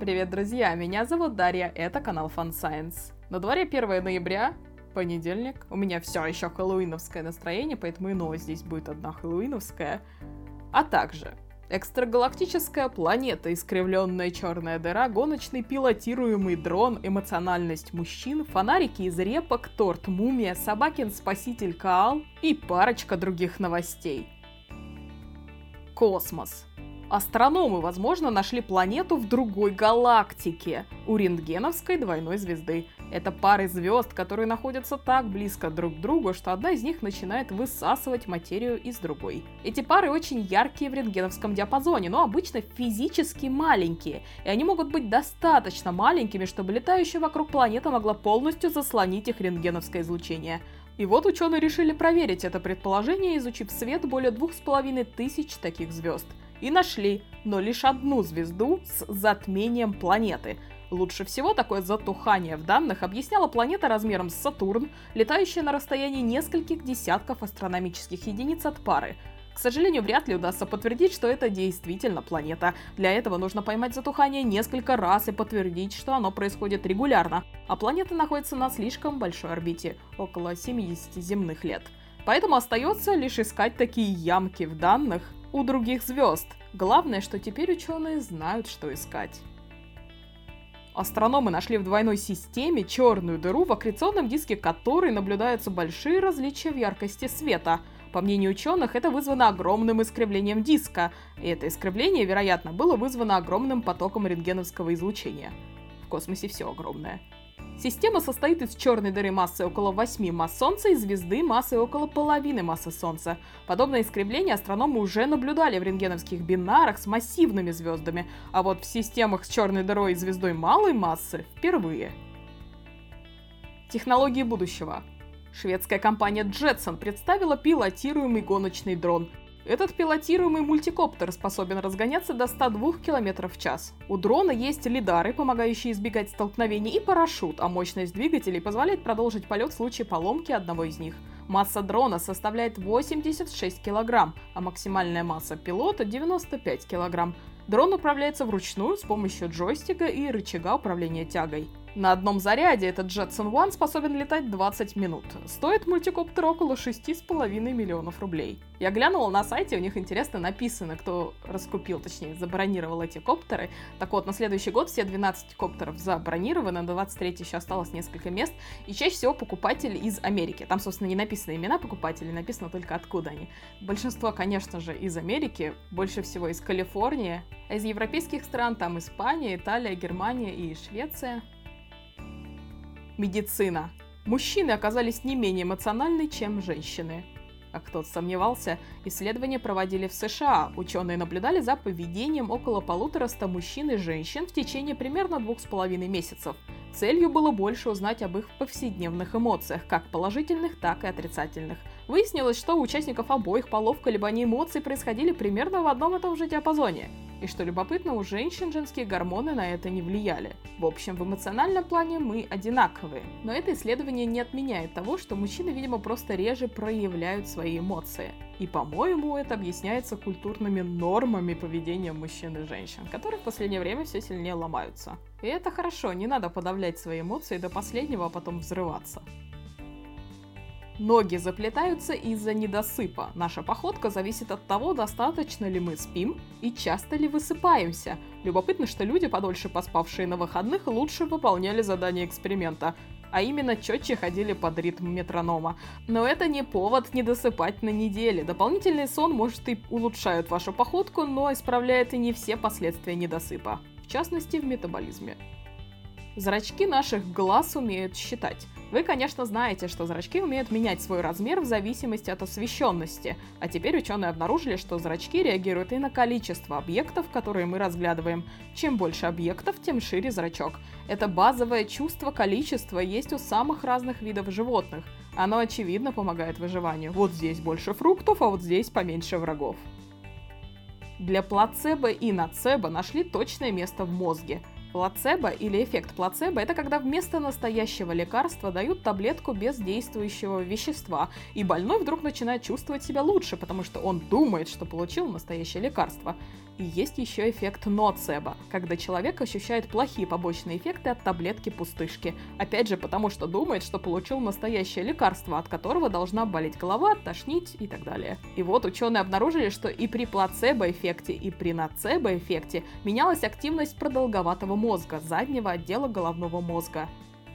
Привет, друзья! Меня зовут Дарья, это канал Fun Science. На дворе 1 ноября, понедельник. У меня все еще хэллоуиновское настроение, поэтому и новость здесь будет одна хэллоуиновская. А также Экстрагалактическая планета, искривленная черная дыра, гоночный пилотируемый дрон, эмоциональность мужчин, фонарики из репок, торт мумия, собакин спаситель Каал и парочка других новостей. Космос. Астрономы, возможно, нашли планету в другой галактике у рентгеновской двойной звезды. Это пары звезд, которые находятся так близко друг к другу, что одна из них начинает высасывать материю из другой. Эти пары очень яркие в рентгеновском диапазоне, но обычно физически маленькие, и они могут быть достаточно маленькими, чтобы летающая вокруг планета могла полностью заслонить их рентгеновское излучение. И вот ученые решили проверить это предположение, изучив свет более двух с половиной тысяч таких звезд – и нашли, но лишь одну звезду с затмением планеты. Лучше всего такое затухание в данных объясняла планета размером с Сатурн, летающая на расстоянии нескольких десятков астрономических единиц от пары. К сожалению, вряд ли удастся подтвердить, что это действительно планета. Для этого нужно поймать затухание несколько раз и подтвердить, что оно происходит регулярно. А планета находится на слишком большой орбите, около 70 земных лет. Поэтому остается лишь искать такие ямки в данных у других звезд. Главное, что теперь ученые знают, что искать. Астрономы нашли в двойной системе черную дыру, в аккреционном диске которой наблюдаются большие различия в яркости света. По мнению ученых, это вызвано огромным искривлением диска, и это искривление, вероятно, было вызвано огромным потоком рентгеновского излучения. В космосе все огромное. Система состоит из черной дыры массой около 8 масс Солнца и звезды массой около половины массы Солнца. Подобное искривление астрономы уже наблюдали в рентгеновских бинарах с массивными звездами, а вот в системах с черной дырой и звездой малой массы впервые. Технологии будущего. Шведская компания Jetson представила пилотируемый гоночный дрон – этот пилотируемый мультикоптер способен разгоняться до 102 км в час. У дрона есть лидары, помогающие избегать столкновений, и парашют, а мощность двигателей позволяет продолжить полет в случае поломки одного из них. Масса дрона составляет 86 кг, а максимальная масса пилота 95 кг. Дрон управляется вручную с помощью джойстика и рычага управления тягой. На одном заряде этот Jetson One способен летать 20 минут. Стоит мультикоптер около 6,5 миллионов рублей. Я глянула на сайте, у них интересно написано, кто раскупил, точнее, забронировал эти коптеры. Так вот, на следующий год все 12 коптеров забронированы, на 23 еще осталось несколько мест, и чаще всего покупатели из Америки. Там, собственно, не написано имена покупателей, написано только откуда они. Большинство, конечно же, из Америки, больше всего из Калифорнии, а из европейских стран там Испания, Италия, Германия и Швеция. Медицина. Мужчины оказались не менее эмоциональны, чем женщины. А кто-то сомневался, исследования проводили в США. Ученые наблюдали за поведением около полутораста мужчин и женщин в течение примерно двух с половиной месяцев. Целью было больше узнать об их повседневных эмоциях, как положительных, так и отрицательных. Выяснилось, что у участников обоих полов колебания эмоций происходили примерно в одном и том же диапазоне. И что любопытно, у женщин женские гормоны на это не влияли. В общем, в эмоциональном плане мы одинаковые. Но это исследование не отменяет того, что мужчины, видимо, просто реже проявляют свои эмоции. И, по-моему, это объясняется культурными нормами поведения мужчин и женщин, которые в последнее время все сильнее ломаются. И это хорошо, не надо подавлять свои эмоции до последнего, а потом взрываться. Ноги заплетаются из-за недосыпа. Наша походка зависит от того, достаточно ли мы спим и часто ли высыпаемся. Любопытно, что люди, подольше поспавшие на выходных, лучше выполняли задания эксперимента, а именно четче ходили под ритм метронома. Но это не повод не досыпать на неделе. Дополнительный сон может и улучшает вашу походку, но исправляет и не все последствия недосыпа, в частности в метаболизме. Зрачки наших глаз умеют считать. Вы, конечно, знаете, что зрачки умеют менять свой размер в зависимости от освещенности, а теперь ученые обнаружили, что зрачки реагируют и на количество объектов, которые мы разглядываем. Чем больше объектов, тем шире зрачок. Это базовое чувство количества есть у самых разных видов животных. Оно, очевидно, помогает выживанию. Вот здесь больше фруктов, а вот здесь поменьше врагов. Для плацебо и нацебо нашли точное место в мозге – Плацебо или эффект плацебо – это когда вместо настоящего лекарства дают таблетку без действующего вещества, и больной вдруг начинает чувствовать себя лучше, потому что он думает, что получил настоящее лекарство. И есть еще эффект ноцебо, когда человек ощущает плохие побочные эффекты от таблетки пустышки. Опять же, потому что думает, что получил настоящее лекарство, от которого должна болеть голова, тошнить и так далее. И вот ученые обнаружили, что и при плацебо-эффекте, и при ноцебо-эффекте менялась активность продолговатого мозга, заднего отдела головного мозга.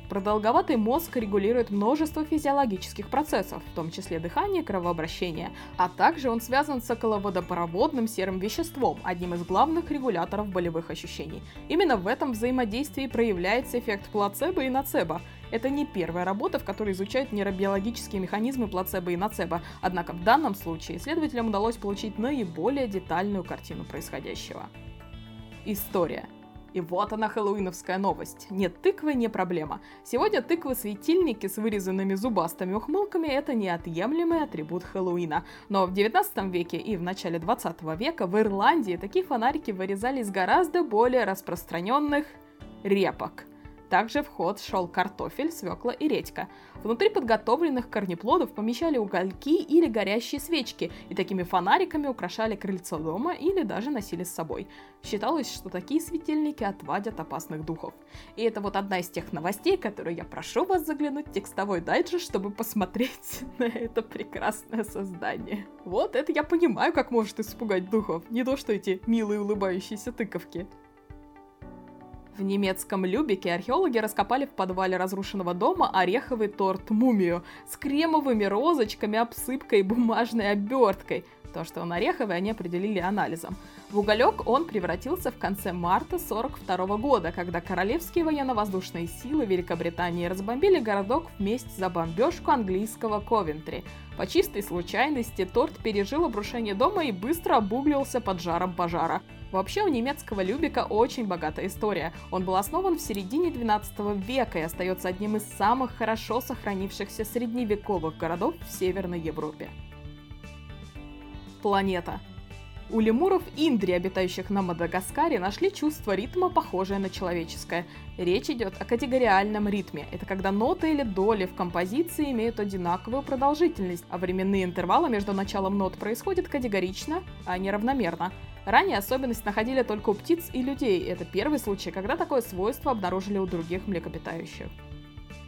Продолговатый мозг регулирует множество физиологических процессов, в том числе дыхание кровообращение, а также он связан с околоводопроводным серым веществом, одним из главных регуляторов болевых ощущений. Именно в этом взаимодействии проявляется эффект плацебо и нацебо. Это не первая работа, в которой изучают нейробиологические механизмы плацебо и нацебо, однако в данном случае исследователям удалось получить наиболее детальную картину происходящего. История – и вот она, хэллоуиновская новость. Нет тыквы, не проблема. Сегодня тыквы-светильники с вырезанными зубастыми ухмылками – это неотъемлемый атрибут Хэллоуина. Но в 19 веке и в начале 20 века в Ирландии такие фонарики вырезали из гораздо более распространенных репок. Также в ход шел картофель, свекла и редька. Внутри подготовленных корнеплодов помещали угольки или горящие свечки, и такими фонариками украшали крыльцо дома или даже носили с собой. Считалось, что такие светильники отвадят опасных духов. И это вот одна из тех новостей, которые я прошу вас заглянуть в текстовой дайджест, чтобы посмотреть на это прекрасное создание. Вот это я понимаю, как может испугать духов, не то что эти милые улыбающиеся тыковки. В немецком Любике археологи раскопали в подвале разрушенного дома ореховый торт-мумию с кремовыми розочками, обсыпкой и бумажной оберткой. То, что он ореховый, они определили анализом. В уголек он превратился в конце марта 1942 года, когда королевские военно-воздушные силы Великобритании разбомбили городок вместе за бомбежку английского Ковентри. По чистой случайности торт пережил обрушение дома и быстро обуглился под жаром пожара. Вообще у немецкого Любика очень богатая история. Он был основан в середине 12 века и остается одним из самых хорошо сохранившихся средневековых городов в Северной Европе. Планета. У лемуров Индри, обитающих на Мадагаскаре, нашли чувство ритма, похожее на человеческое. Речь идет о категориальном ритме. Это когда ноты или доли в композиции имеют одинаковую продолжительность, а временные интервалы между началом нот происходят категорично, а не равномерно. Ранее особенность находили только у птиц и людей. Это первый случай, когда такое свойство обнаружили у других млекопитающих.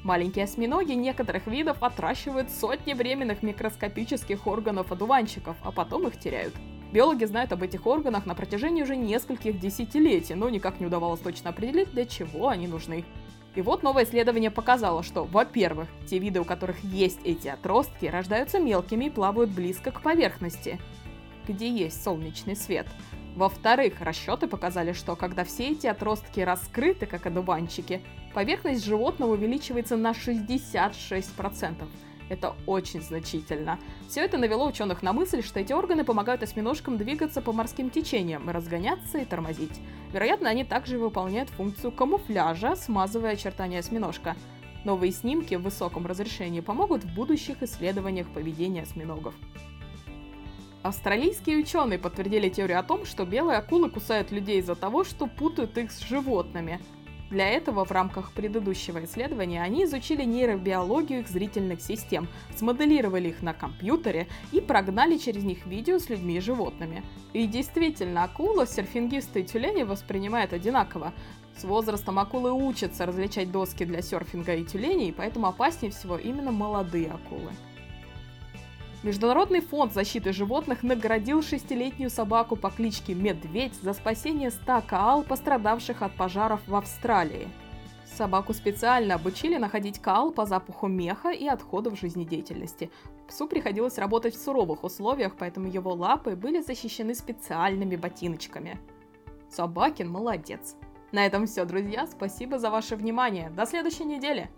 Маленькие осьминоги некоторых видов отращивают сотни временных микроскопических органов одуванчиков, а потом их теряют. Биологи знают об этих органах на протяжении уже нескольких десятилетий, но никак не удавалось точно определить, для чего они нужны. И вот новое исследование показало, что, во-первых, те виды, у которых есть эти отростки, рождаются мелкими и плавают близко к поверхности, где есть солнечный свет. Во-вторых, расчеты показали, что когда все эти отростки раскрыты, как одуванчики, поверхность животного увеличивается на 66%. Это очень значительно. Все это навело ученых на мысль, что эти органы помогают осьминожкам двигаться по морским течениям, разгоняться и тормозить. Вероятно, они также выполняют функцию камуфляжа, смазывая очертания осьминожка. Новые снимки в высоком разрешении помогут в будущих исследованиях поведения осьминогов. Австралийские ученые подтвердили теорию о том, что белые акулы кусают людей из-за того, что путают их с животными – для этого в рамках предыдущего исследования они изучили нейробиологию их зрительных систем, смоделировали их на компьютере и прогнали через них видео с людьми и животными. И действительно, акула, серфингисты и тюлени воспринимают одинаково. С возрастом акулы учатся различать доски для серфинга и тюленей, поэтому опаснее всего именно молодые акулы. Международный фонд защиты животных наградил шестилетнюю собаку по кличке Медведь за спасение 100 коал, пострадавших от пожаров в Австралии. Собаку специально обучили находить каал по запаху меха и отходов жизнедеятельности. Псу приходилось работать в суровых условиях, поэтому его лапы были защищены специальными ботиночками. Собакин молодец. На этом все, друзья. Спасибо за ваше внимание. До следующей недели.